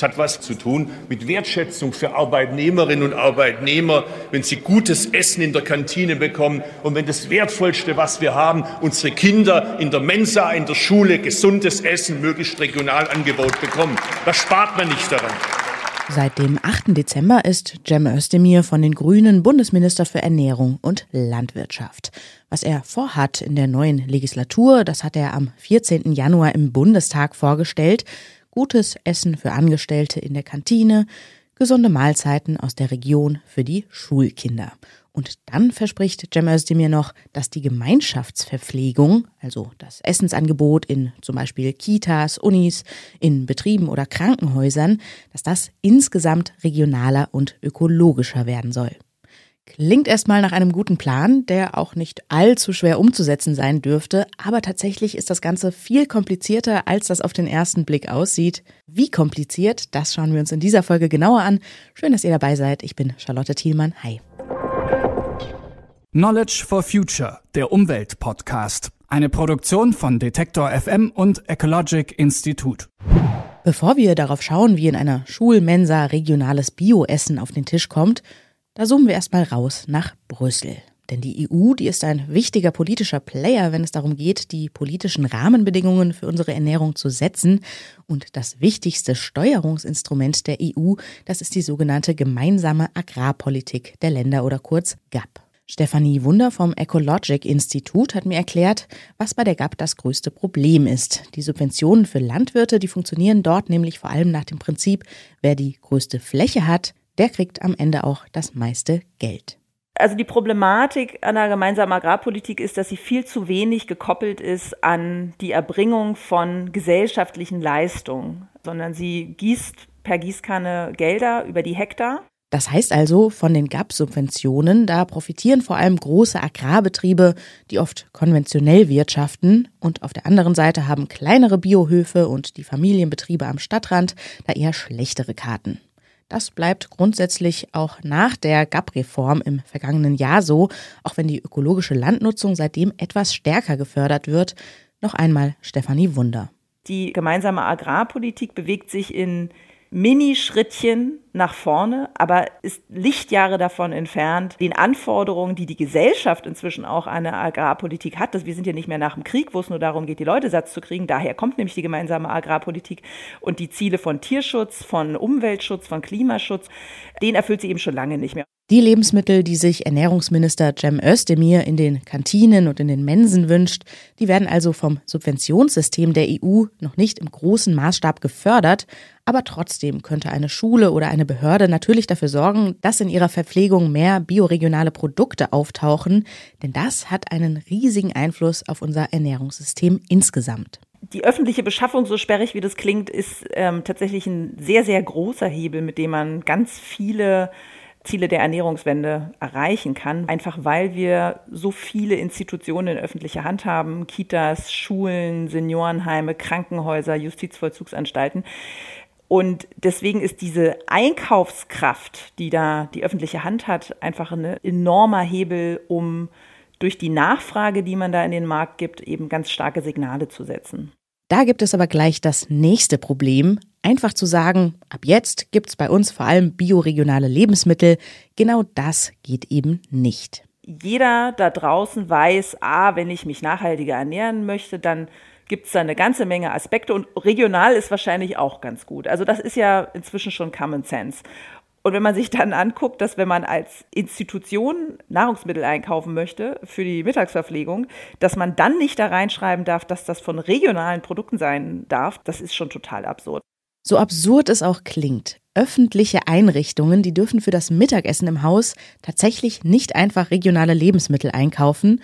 Es hat was zu tun mit Wertschätzung für Arbeitnehmerinnen und Arbeitnehmer, wenn sie gutes Essen in der Kantine bekommen und wenn das Wertvollste, was wir haben, unsere Kinder in der Mensa, in der Schule gesundes Essen, möglichst Regionalangebot bekommen. Da spart man nicht daran. Seit dem 8. Dezember ist Cem Özdemir von den Grünen Bundesminister für Ernährung und Landwirtschaft. Was er vorhat in der neuen Legislatur, das hat er am 14. Januar im Bundestag vorgestellt gutes Essen für Angestellte in der Kantine, gesunde Mahlzeiten aus der Region für die Schulkinder. Und dann verspricht Cem Özdemir noch, dass die Gemeinschaftsverpflegung, also das Essensangebot in zum Beispiel Kitas, Unis, in Betrieben oder Krankenhäusern, dass das insgesamt regionaler und ökologischer werden soll. Klingt erstmal nach einem guten Plan, der auch nicht allzu schwer umzusetzen sein dürfte, aber tatsächlich ist das Ganze viel komplizierter, als das auf den ersten Blick aussieht. Wie kompliziert, das schauen wir uns in dieser Folge genauer an. Schön, dass ihr dabei seid. Ich bin Charlotte Thielmann. Hi. Knowledge for Future, der Umwelt-Podcast. Eine Produktion von Detektor FM und Ecologic Institute. Bevor wir darauf schauen, wie in einer Schulmensa regionales Bioessen auf den Tisch kommt, da zoomen wir erstmal raus nach Brüssel. Denn die EU, die ist ein wichtiger politischer Player, wenn es darum geht, die politischen Rahmenbedingungen für unsere Ernährung zu setzen. Und das wichtigste Steuerungsinstrument der EU, das ist die sogenannte gemeinsame Agrarpolitik der Länder oder kurz GAP. Stefanie Wunder vom Ecologic Institut hat mir erklärt, was bei der GAP das größte Problem ist. Die Subventionen für Landwirte, die funktionieren dort nämlich vor allem nach dem Prinzip, wer die größte Fläche hat, der kriegt am Ende auch das meiste Geld. Also die Problematik der gemeinsamen Agrarpolitik ist, dass sie viel zu wenig gekoppelt ist an die Erbringung von gesellschaftlichen Leistungen, sondern sie gießt per Gießkanne Gelder über die Hektar. Das heißt also, von den GAP-Subventionen, da profitieren vor allem große Agrarbetriebe, die oft konventionell wirtschaften, und auf der anderen Seite haben kleinere Biohöfe und die Familienbetriebe am Stadtrand da eher schlechtere Karten. Das bleibt grundsätzlich auch nach der GAP-Reform im vergangenen Jahr so, auch wenn die ökologische Landnutzung seitdem etwas stärker gefördert wird. Noch einmal Stefanie Wunder. Die gemeinsame Agrarpolitik bewegt sich in Minischrittchen nach vorne, aber ist Lichtjahre davon entfernt, den Anforderungen, die die Gesellschaft inzwischen auch an eine Agrarpolitik hat. Dass wir sind ja nicht mehr nach dem Krieg, wo es nur darum geht, die Leute satt zu kriegen. Daher kommt nämlich die gemeinsame Agrarpolitik und die Ziele von Tierschutz, von Umweltschutz, von Klimaschutz, den erfüllt sie eben schon lange nicht mehr. Die Lebensmittel, die sich Ernährungsminister Cem Özdemir in den Kantinen und in den Mensen wünscht, die werden also vom Subventionssystem der EU noch nicht im großen Maßstab gefördert, aber trotzdem könnte eine Schule oder eine Behörde natürlich dafür sorgen, dass in ihrer Verpflegung mehr bioregionale Produkte auftauchen, denn das hat einen riesigen Einfluss auf unser Ernährungssystem insgesamt. Die öffentliche Beschaffung, so sperrig wie das klingt, ist ähm, tatsächlich ein sehr, sehr großer Hebel, mit dem man ganz viele Ziele der Ernährungswende erreichen kann, einfach weil wir so viele Institutionen in öffentlicher Hand haben, Kitas, Schulen, Seniorenheime, Krankenhäuser, Justizvollzugsanstalten. Und deswegen ist diese Einkaufskraft, die da die öffentliche Hand hat, einfach ein enormer Hebel, um durch die Nachfrage, die man da in den Markt gibt, eben ganz starke Signale zu setzen. Da gibt es aber gleich das nächste Problem, Einfach zu sagen, ab jetzt gibt's bei uns vor allem bioregionale Lebensmittel, genau das geht eben nicht. Jeder da draußen weiß, ah, wenn ich mich nachhaltiger ernähren möchte, dann gibt's da eine ganze Menge Aspekte und regional ist wahrscheinlich auch ganz gut. Also das ist ja inzwischen schon Common Sense. Und wenn man sich dann anguckt, dass wenn man als Institution Nahrungsmittel einkaufen möchte für die Mittagsverpflegung, dass man dann nicht da reinschreiben darf, dass das von regionalen Produkten sein darf, das ist schon total absurd. So absurd es auch klingt, öffentliche Einrichtungen, die dürfen für das Mittagessen im Haus tatsächlich nicht einfach regionale Lebensmittel einkaufen.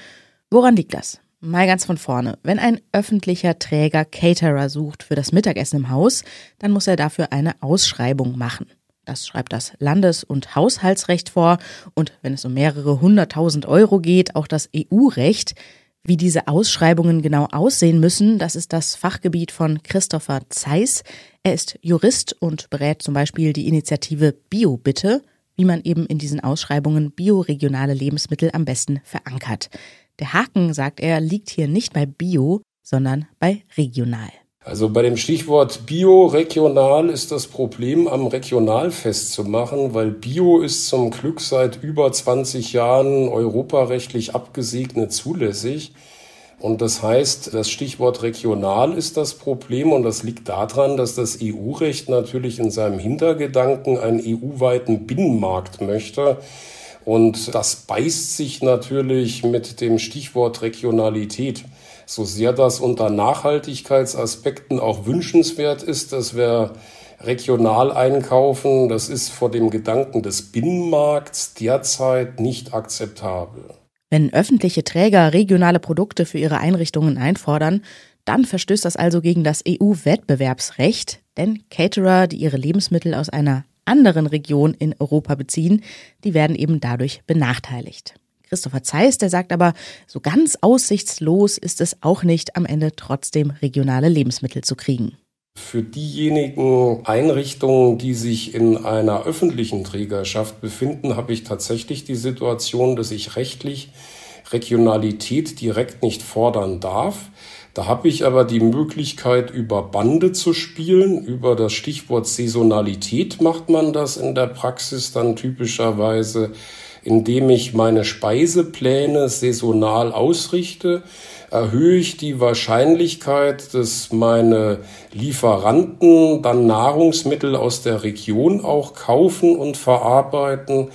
Woran liegt das? Mal ganz von vorne. Wenn ein öffentlicher Träger Caterer sucht für das Mittagessen im Haus, dann muss er dafür eine Ausschreibung machen. Das schreibt das Landes- und Haushaltsrecht vor und wenn es um mehrere hunderttausend Euro geht, auch das EU-Recht. Wie diese Ausschreibungen genau aussehen müssen, das ist das Fachgebiet von Christopher Zeiss. Er ist Jurist und berät zum Beispiel die Initiative BioBitte, wie man eben in diesen Ausschreibungen bioregionale Lebensmittel am besten verankert. Der Haken, sagt er, liegt hier nicht bei Bio, sondern bei regional. Also bei dem Stichwort Bio regional ist das Problem am regional festzumachen, weil Bio ist zum Glück seit über 20 Jahren europarechtlich abgesegnet zulässig. Und das heißt, das Stichwort regional ist das Problem und das liegt daran, dass das EU-Recht natürlich in seinem Hintergedanken einen EU-weiten Binnenmarkt möchte. Und das beißt sich natürlich mit dem Stichwort Regionalität. So sehr das unter Nachhaltigkeitsaspekten auch wünschenswert ist, dass wir regional einkaufen, das ist vor dem Gedanken des Binnenmarkts derzeit nicht akzeptabel. Wenn öffentliche Träger regionale Produkte für ihre Einrichtungen einfordern, dann verstößt das also gegen das EU-Wettbewerbsrecht, denn Caterer, die ihre Lebensmittel aus einer anderen Region in Europa beziehen, die werden eben dadurch benachteiligt. Christopher Zeiss, der sagt aber, so ganz aussichtslos ist es auch nicht, am Ende trotzdem regionale Lebensmittel zu kriegen. Für diejenigen Einrichtungen, die sich in einer öffentlichen Trägerschaft befinden, habe ich tatsächlich die Situation, dass ich rechtlich Regionalität direkt nicht fordern darf. Da habe ich aber die Möglichkeit, über Bande zu spielen. Über das Stichwort Saisonalität macht man das in der Praxis dann typischerweise, indem ich meine Speisepläne saisonal ausrichte erhöhe ich die Wahrscheinlichkeit, dass meine Lieferanten dann Nahrungsmittel aus der Region auch kaufen und verarbeiten,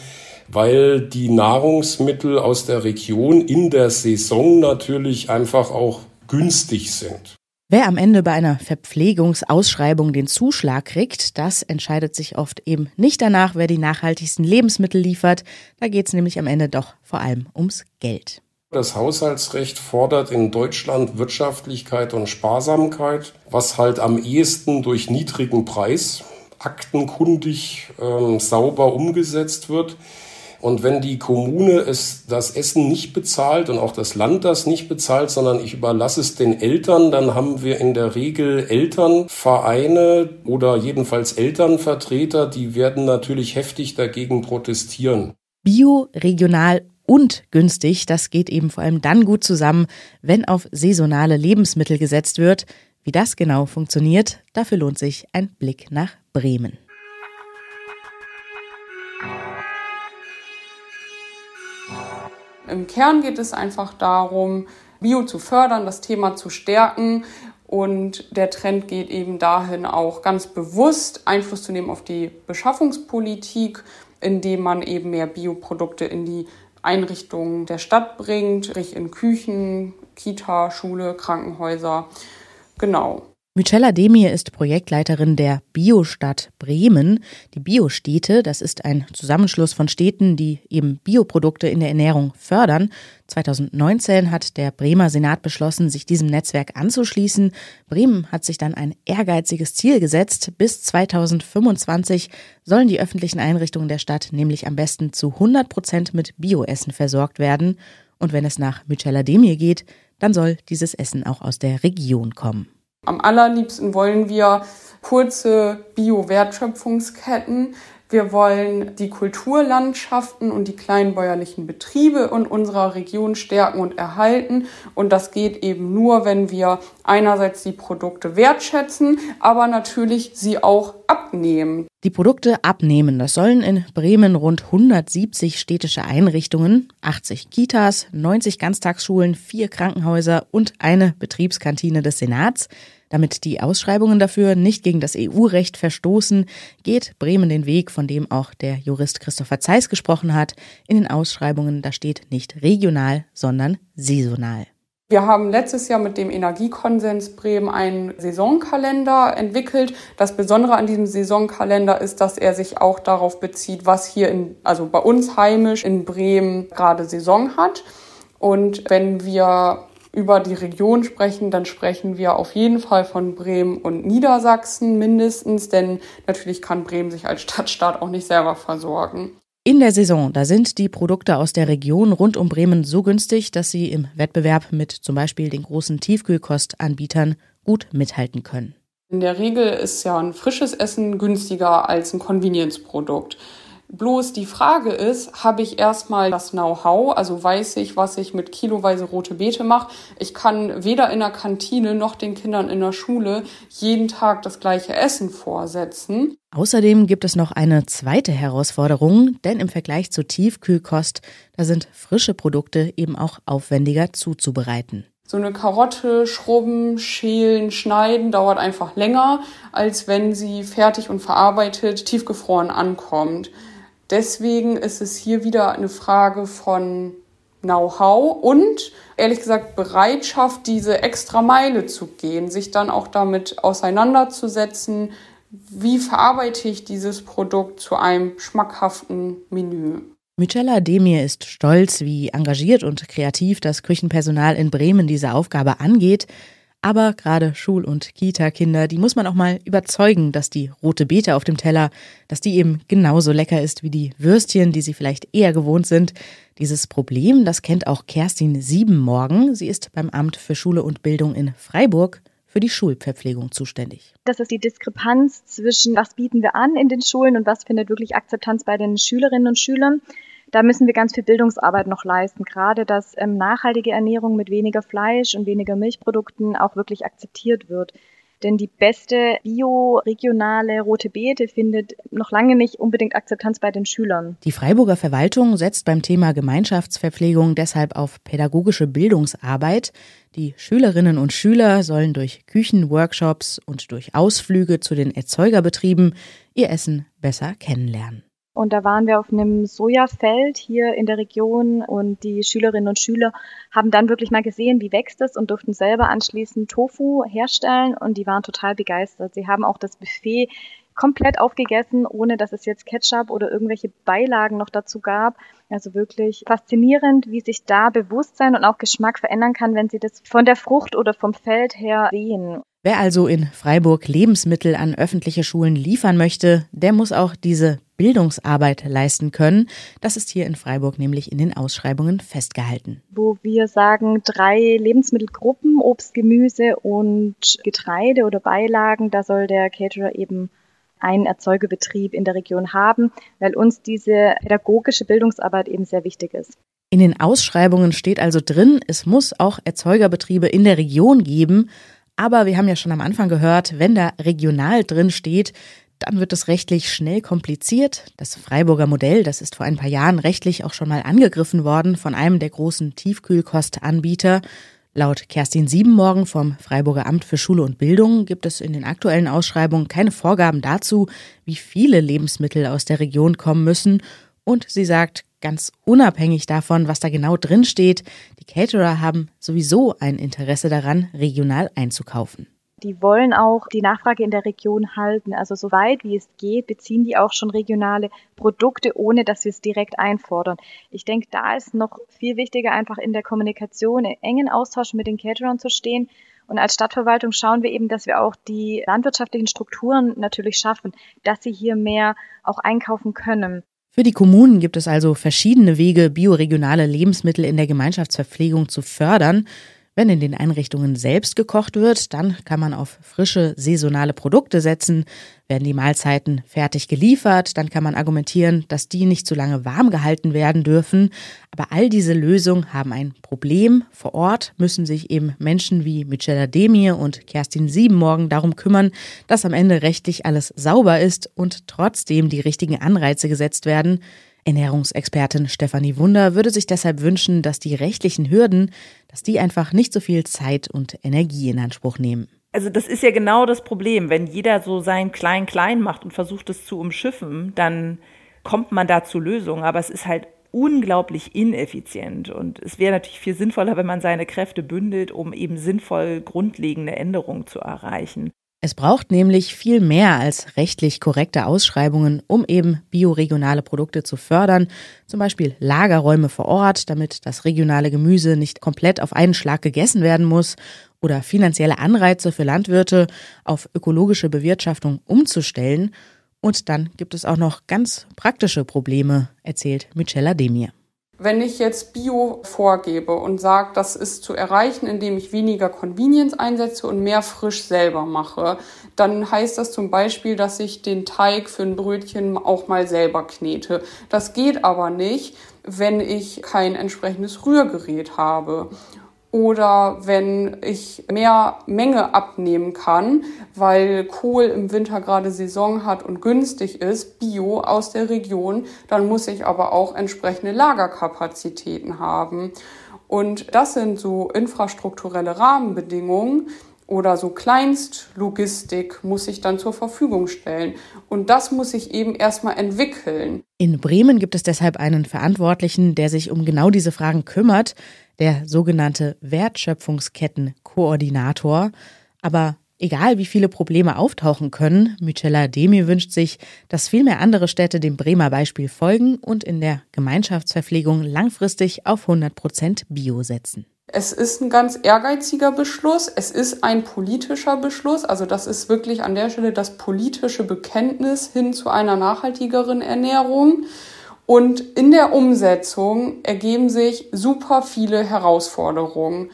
weil die Nahrungsmittel aus der Region in der Saison natürlich einfach auch günstig sind. Wer am Ende bei einer Verpflegungsausschreibung den Zuschlag kriegt, das entscheidet sich oft eben nicht danach, wer die nachhaltigsten Lebensmittel liefert. Da geht es nämlich am Ende doch vor allem ums Geld. Das Haushaltsrecht fordert in Deutschland Wirtschaftlichkeit und Sparsamkeit, was halt am ehesten durch niedrigen Preis aktenkundig ähm, sauber umgesetzt wird. Und wenn die Kommune es, das Essen nicht bezahlt und auch das Land das nicht bezahlt, sondern ich überlasse es den Eltern, dann haben wir in der Regel Elternvereine oder jedenfalls Elternvertreter, die werden natürlich heftig dagegen protestieren. Bio, regional und günstig. Das geht eben vor allem dann gut zusammen, wenn auf saisonale Lebensmittel gesetzt wird. Wie das genau funktioniert, dafür lohnt sich ein Blick nach Bremen. Im Kern geht es einfach darum, Bio zu fördern, das Thema zu stärken und der Trend geht eben dahin, auch ganz bewusst Einfluss zu nehmen auf die Beschaffungspolitik, indem man eben mehr Bioprodukte in die Einrichtungen der Stadt bringt, sprich in Küchen, Kita, Schule, Krankenhäuser. Genau. Mycella Demir ist Projektleiterin der Biostadt Bremen. Die Biostädte, das ist ein Zusammenschluss von Städten, die eben Bioprodukte in der Ernährung fördern. 2019 hat der Bremer Senat beschlossen, sich diesem Netzwerk anzuschließen. Bremen hat sich dann ein ehrgeiziges Ziel gesetzt. Bis 2025 sollen die öffentlichen Einrichtungen der Stadt nämlich am besten zu 100 Prozent mit Bioessen versorgt werden. Und wenn es nach Mycella Demir geht, dann soll dieses Essen auch aus der Region kommen. Am allerliebsten wollen wir kurze Bio-Wertschöpfungsketten. Wir wollen die Kulturlandschaften und die kleinbäuerlichen Betriebe in unserer Region stärken und erhalten. Und das geht eben nur, wenn wir einerseits die Produkte wertschätzen, aber natürlich sie auch abnehmen. Die Produkte abnehmen, das sollen in Bremen rund 170 städtische Einrichtungen, 80 Kitas, 90 Ganztagsschulen, vier Krankenhäuser und eine Betriebskantine des Senats. Damit die Ausschreibungen dafür nicht gegen das EU-Recht verstoßen, geht Bremen den Weg, von dem auch der Jurist Christopher Zeiss gesprochen hat. In den Ausschreibungen, da steht nicht regional, sondern saisonal. Wir haben letztes Jahr mit dem Energiekonsens Bremen einen Saisonkalender entwickelt. Das Besondere an diesem Saisonkalender ist, dass er sich auch darauf bezieht, was hier in, also bei uns heimisch in Bremen gerade Saison hat. Und wenn wir über die Region sprechen, dann sprechen wir auf jeden Fall von Bremen und Niedersachsen mindestens, denn natürlich kann Bremen sich als Stadtstaat auch nicht selber versorgen. In der Saison, da sind die Produkte aus der Region rund um Bremen so günstig, dass sie im Wettbewerb mit zum Beispiel den großen Tiefkühlkostanbietern gut mithalten können. In der Regel ist ja ein frisches Essen günstiger als ein Convenience-Produkt. Bloß die Frage ist, habe ich erstmal das Know-how, also weiß ich, was ich mit kiloweise rote Beete mache. Ich kann weder in der Kantine noch den Kindern in der Schule jeden Tag das gleiche Essen vorsetzen. Außerdem gibt es noch eine zweite Herausforderung, denn im Vergleich zur Tiefkühlkost, da sind frische Produkte eben auch aufwendiger zuzubereiten. So eine Karotte schrubben, schälen, schneiden dauert einfach länger, als wenn sie fertig und verarbeitet tiefgefroren ankommt. Deswegen ist es hier wieder eine Frage von Know-how und ehrlich gesagt Bereitschaft, diese extra Meile zu gehen, sich dann auch damit auseinanderzusetzen, wie verarbeite ich dieses Produkt zu einem schmackhaften Menü. Michela Demir ist stolz, wie engagiert und kreativ das Küchenpersonal in Bremen diese Aufgabe angeht. Aber gerade Schul- und Kita-Kinder, die muss man auch mal überzeugen, dass die rote Beete auf dem Teller, dass die eben genauso lecker ist wie die Würstchen, die sie vielleicht eher gewohnt sind. Dieses Problem, das kennt auch Kerstin Siebenmorgen. Sie ist beim Amt für Schule und Bildung in Freiburg für die Schulverpflegung zuständig. Das ist die Diskrepanz zwischen, was bieten wir an in den Schulen und was findet wirklich Akzeptanz bei den Schülerinnen und Schülern da müssen wir ganz viel Bildungsarbeit noch leisten. Gerade, dass ähm, nachhaltige Ernährung mit weniger Fleisch und weniger Milchprodukten auch wirklich akzeptiert wird. Denn die beste bio-regionale rote Beete findet noch lange nicht unbedingt Akzeptanz bei den Schülern. Die Freiburger Verwaltung setzt beim Thema Gemeinschaftsverpflegung deshalb auf pädagogische Bildungsarbeit. Die Schülerinnen und Schüler sollen durch Küchenworkshops und durch Ausflüge zu den Erzeugerbetrieben ihr Essen besser kennenlernen. Und da waren wir auf einem Sojafeld hier in der Region und die Schülerinnen und Schüler haben dann wirklich mal gesehen, wie wächst es und durften selber anschließend Tofu herstellen und die waren total begeistert. Sie haben auch das Buffet komplett aufgegessen, ohne dass es jetzt Ketchup oder irgendwelche Beilagen noch dazu gab. Also wirklich faszinierend, wie sich da Bewusstsein und auch Geschmack verändern kann, wenn Sie das von der Frucht oder vom Feld her sehen. Wer also in Freiburg Lebensmittel an öffentliche Schulen liefern möchte, der muss auch diese Bildungsarbeit leisten können. Das ist hier in Freiburg nämlich in den Ausschreibungen festgehalten. Wo wir sagen, drei Lebensmittelgruppen, Obst, Gemüse und Getreide oder Beilagen, da soll der Caterer eben einen Erzeugerbetrieb in der Region haben, weil uns diese pädagogische Bildungsarbeit eben sehr wichtig ist. In den Ausschreibungen steht also drin, es muss auch Erzeugerbetriebe in der Region geben. Aber wir haben ja schon am Anfang gehört, wenn da regional drin steht, dann wird es rechtlich schnell kompliziert. Das Freiburger Modell, das ist vor ein paar Jahren rechtlich auch schon mal angegriffen worden von einem der großen Tiefkühlkostanbieter. Laut Kerstin Siebenmorgen vom Freiburger Amt für Schule und Bildung gibt es in den aktuellen Ausschreibungen keine Vorgaben dazu, wie viele Lebensmittel aus der Region kommen müssen. Und sie sagt, ganz unabhängig davon, was da genau drin steht, die Caterer haben sowieso ein Interesse daran, regional einzukaufen. Die wollen auch die Nachfrage in der Region halten. Also so weit wie es geht, beziehen die auch schon regionale Produkte, ohne dass wir es direkt einfordern. Ich denke, da ist noch viel wichtiger, einfach in der Kommunikation, in engen Austausch mit den Caterern zu stehen. Und als Stadtverwaltung schauen wir eben, dass wir auch die landwirtschaftlichen Strukturen natürlich schaffen, dass sie hier mehr auch einkaufen können. Für die Kommunen gibt es also verschiedene Wege, bioregionale Lebensmittel in der Gemeinschaftsverpflegung zu fördern. Wenn in den Einrichtungen selbst gekocht wird, dann kann man auf frische saisonale Produkte setzen. Werden die Mahlzeiten fertig geliefert, dann kann man argumentieren, dass die nicht zu lange warm gehalten werden dürfen. Aber all diese Lösungen haben ein Problem. Vor Ort müssen sich eben Menschen wie Michela Demir und Kerstin Siebenmorgen darum kümmern, dass am Ende rechtlich alles sauber ist und trotzdem die richtigen Anreize gesetzt werden. Ernährungsexpertin Stefanie Wunder würde sich deshalb wünschen, dass die rechtlichen Hürden, dass die einfach nicht so viel Zeit und Energie in Anspruch nehmen. Also das ist ja genau das Problem. Wenn jeder so sein Klein-Klein macht und versucht es zu umschiffen, dann kommt man da zu Lösungen. Aber es ist halt unglaublich ineffizient. Und es wäre natürlich viel sinnvoller, wenn man seine Kräfte bündelt, um eben sinnvoll grundlegende Änderungen zu erreichen. Es braucht nämlich viel mehr als rechtlich korrekte Ausschreibungen, um eben bioregionale Produkte zu fördern, zum Beispiel Lagerräume vor Ort, damit das regionale Gemüse nicht komplett auf einen Schlag gegessen werden muss, oder finanzielle Anreize für Landwirte, auf ökologische Bewirtschaftung umzustellen. Und dann gibt es auch noch ganz praktische Probleme, erzählt Michela Demir. Wenn ich jetzt Bio vorgebe und sage, das ist zu erreichen, indem ich weniger Convenience einsetze und mehr frisch selber mache, dann heißt das zum Beispiel, dass ich den Teig für ein Brötchen auch mal selber knete. Das geht aber nicht, wenn ich kein entsprechendes Rührgerät habe oder wenn ich mehr Menge abnehmen kann, weil Kohl im Winter gerade Saison hat und günstig ist, Bio aus der Region, dann muss ich aber auch entsprechende Lagerkapazitäten haben. Und das sind so infrastrukturelle Rahmenbedingungen, oder so Kleinstlogistik muss ich dann zur Verfügung stellen. Und das muss ich eben erstmal entwickeln. In Bremen gibt es deshalb einen Verantwortlichen, der sich um genau diese Fragen kümmert der sogenannte Wertschöpfungskettenkoordinator. Aber egal wie viele Probleme auftauchen können, Michela Demi wünscht sich, dass viel mehr andere Städte dem Bremer Beispiel folgen und in der Gemeinschaftsverpflegung langfristig auf 100 Prozent Bio setzen. Es ist ein ganz ehrgeiziger Beschluss. Es ist ein politischer Beschluss. Also das ist wirklich an der Stelle das politische Bekenntnis hin zu einer nachhaltigeren Ernährung. Und in der Umsetzung ergeben sich super viele Herausforderungen.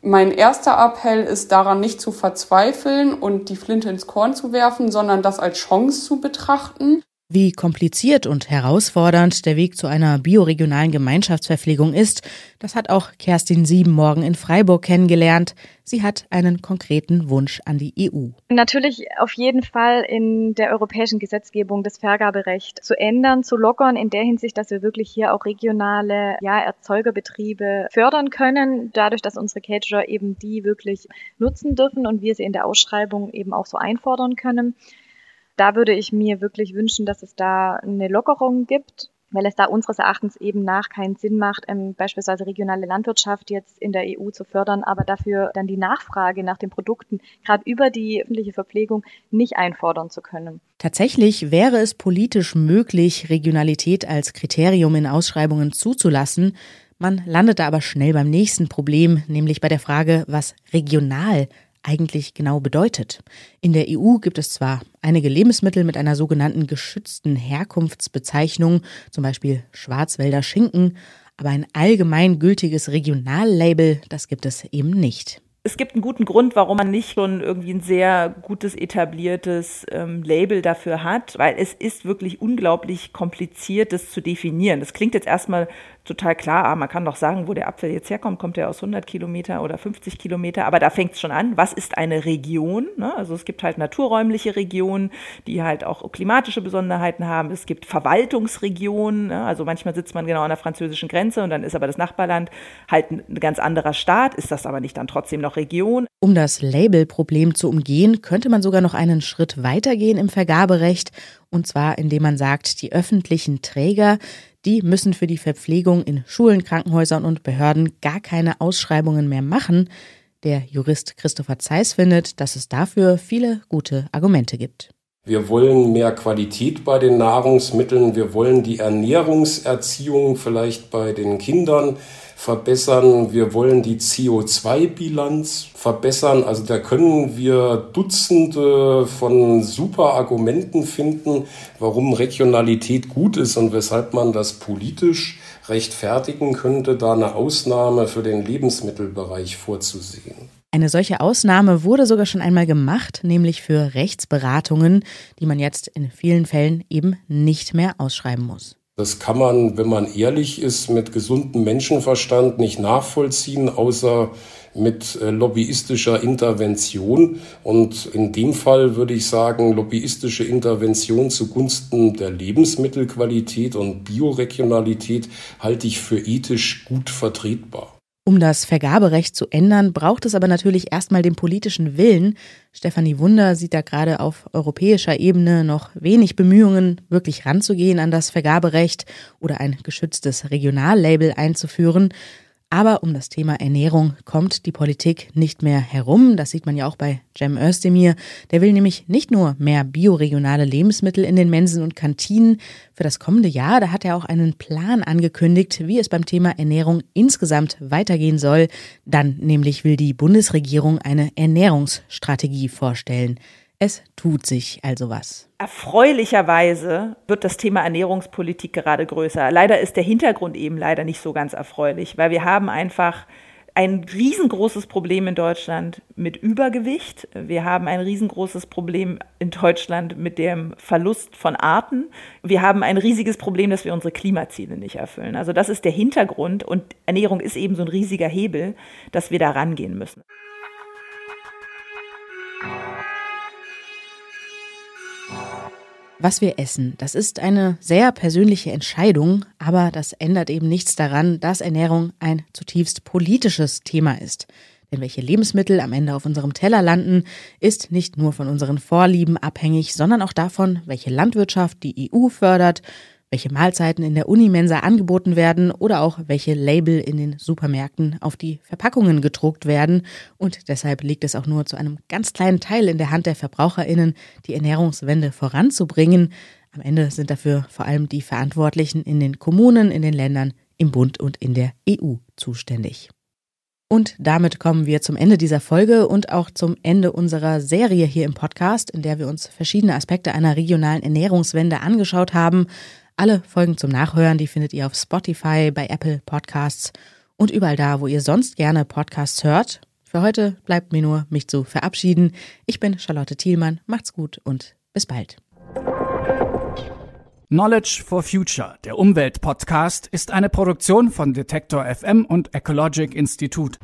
Mein erster Appell ist daran nicht zu verzweifeln und die Flinte ins Korn zu werfen, sondern das als Chance zu betrachten. Wie kompliziert und herausfordernd der Weg zu einer bioregionalen Gemeinschaftsverpflegung ist, das hat auch Kerstin Sieben morgen in Freiburg kennengelernt. Sie hat einen konkreten Wunsch an die EU. Natürlich auf jeden Fall in der europäischen Gesetzgebung das Vergaberecht zu ändern, zu lockern, in der Hinsicht, dass wir wirklich hier auch regionale ja, Erzeugerbetriebe fördern können, dadurch, dass unsere Caterer eben die wirklich nutzen dürfen und wir sie in der Ausschreibung eben auch so einfordern können da würde ich mir wirklich wünschen, dass es da eine Lockerung gibt, weil es da unseres Erachtens eben nach keinen Sinn macht, ähm, beispielsweise regionale Landwirtschaft jetzt in der EU zu fördern, aber dafür dann die Nachfrage nach den Produkten gerade über die öffentliche Verpflegung nicht einfordern zu können. Tatsächlich wäre es politisch möglich, Regionalität als Kriterium in Ausschreibungen zuzulassen. Man landet da aber schnell beim nächsten Problem, nämlich bei der Frage, was regional eigentlich genau bedeutet. In der EU gibt es zwar einige Lebensmittel mit einer sogenannten geschützten Herkunftsbezeichnung, zum Beispiel Schwarzwälder Schinken, aber ein allgemein gültiges Regionallabel, das gibt es eben nicht es gibt einen guten Grund, warum man nicht schon irgendwie ein sehr gutes etabliertes ähm, Label dafür hat, weil es ist wirklich unglaublich kompliziert, das zu definieren. Das klingt jetzt erstmal total klar, ah, man kann doch sagen, wo der Apfel jetzt herkommt, kommt der aus 100 Kilometer oder 50 Kilometer, aber da fängt es schon an, was ist eine Region? Ne? Also es gibt halt naturräumliche Regionen, die halt auch klimatische Besonderheiten haben, es gibt Verwaltungsregionen, ne? also manchmal sitzt man genau an der französischen Grenze und dann ist aber das Nachbarland halt ein ganz anderer Staat, ist das aber nicht dann trotzdem noch Region. Um das Labelproblem zu umgehen, könnte man sogar noch einen Schritt weitergehen im Vergaberecht und zwar indem man sagt, die öffentlichen Träger, die müssen für die Verpflegung in Schulen, Krankenhäusern und Behörden gar keine Ausschreibungen mehr machen. Der Jurist Christopher Zeiss findet, dass es dafür viele gute Argumente gibt. Wir wollen mehr Qualität bei den Nahrungsmitteln. Wir wollen die Ernährungserziehung vielleicht bei den Kindern verbessern. Wir wollen die CO2-Bilanz verbessern. Also da können wir Dutzende von super Argumenten finden, warum Regionalität gut ist und weshalb man das politisch rechtfertigen könnte, da eine Ausnahme für den Lebensmittelbereich vorzusehen. Eine solche Ausnahme wurde sogar schon einmal gemacht, nämlich für Rechtsberatungen, die man jetzt in vielen Fällen eben nicht mehr ausschreiben muss. Das kann man, wenn man ehrlich ist, mit gesundem Menschenverstand nicht nachvollziehen, außer mit äh, lobbyistischer Intervention. Und in dem Fall würde ich sagen, lobbyistische Intervention zugunsten der Lebensmittelqualität und Bioregionalität halte ich für ethisch gut vertretbar. Um das Vergaberecht zu ändern, braucht es aber natürlich erstmal den politischen Willen. Stefanie Wunder sieht da gerade auf europäischer Ebene noch wenig Bemühungen, wirklich ranzugehen an das Vergaberecht oder ein geschütztes Regionallabel einzuführen. Aber um das Thema Ernährung kommt die Politik nicht mehr herum. Das sieht man ja auch bei Cem Özdemir. Der will nämlich nicht nur mehr bioregionale Lebensmittel in den Mensen und Kantinen. Für das kommende Jahr, da hat er auch einen Plan angekündigt, wie es beim Thema Ernährung insgesamt weitergehen soll. Dann nämlich will die Bundesregierung eine Ernährungsstrategie vorstellen. Es tut sich also was. Erfreulicherweise wird das Thema Ernährungspolitik gerade größer. Leider ist der Hintergrund eben leider nicht so ganz erfreulich, weil wir haben einfach ein riesengroßes Problem in Deutschland mit Übergewicht. Wir haben ein riesengroßes Problem in Deutschland mit dem Verlust von Arten. Wir haben ein riesiges Problem, dass wir unsere Klimaziele nicht erfüllen. Also das ist der Hintergrund und Ernährung ist eben so ein riesiger Hebel, dass wir da rangehen müssen. Was wir essen, das ist eine sehr persönliche Entscheidung, aber das ändert eben nichts daran, dass Ernährung ein zutiefst politisches Thema ist. Denn welche Lebensmittel am Ende auf unserem Teller landen, ist nicht nur von unseren Vorlieben abhängig, sondern auch davon, welche Landwirtschaft die EU fördert, welche Mahlzeiten in der Unimensa angeboten werden oder auch welche Label in den Supermärkten auf die Verpackungen gedruckt werden. Und deshalb liegt es auch nur zu einem ganz kleinen Teil in der Hand der Verbraucherinnen, die Ernährungswende voranzubringen. Am Ende sind dafür vor allem die Verantwortlichen in den Kommunen, in den Ländern, im Bund und in der EU zuständig. Und damit kommen wir zum Ende dieser Folge und auch zum Ende unserer Serie hier im Podcast, in der wir uns verschiedene Aspekte einer regionalen Ernährungswende angeschaut haben. Alle Folgen zum Nachhören, die findet ihr auf Spotify, bei Apple Podcasts und überall da, wo ihr sonst gerne Podcasts hört. Für heute bleibt mir nur, mich zu verabschieden. Ich bin Charlotte Thielmann. Macht's gut und bis bald. Knowledge for Future, der Umweltpodcast, ist eine Produktion von Detektor FM und Ecologic Institute.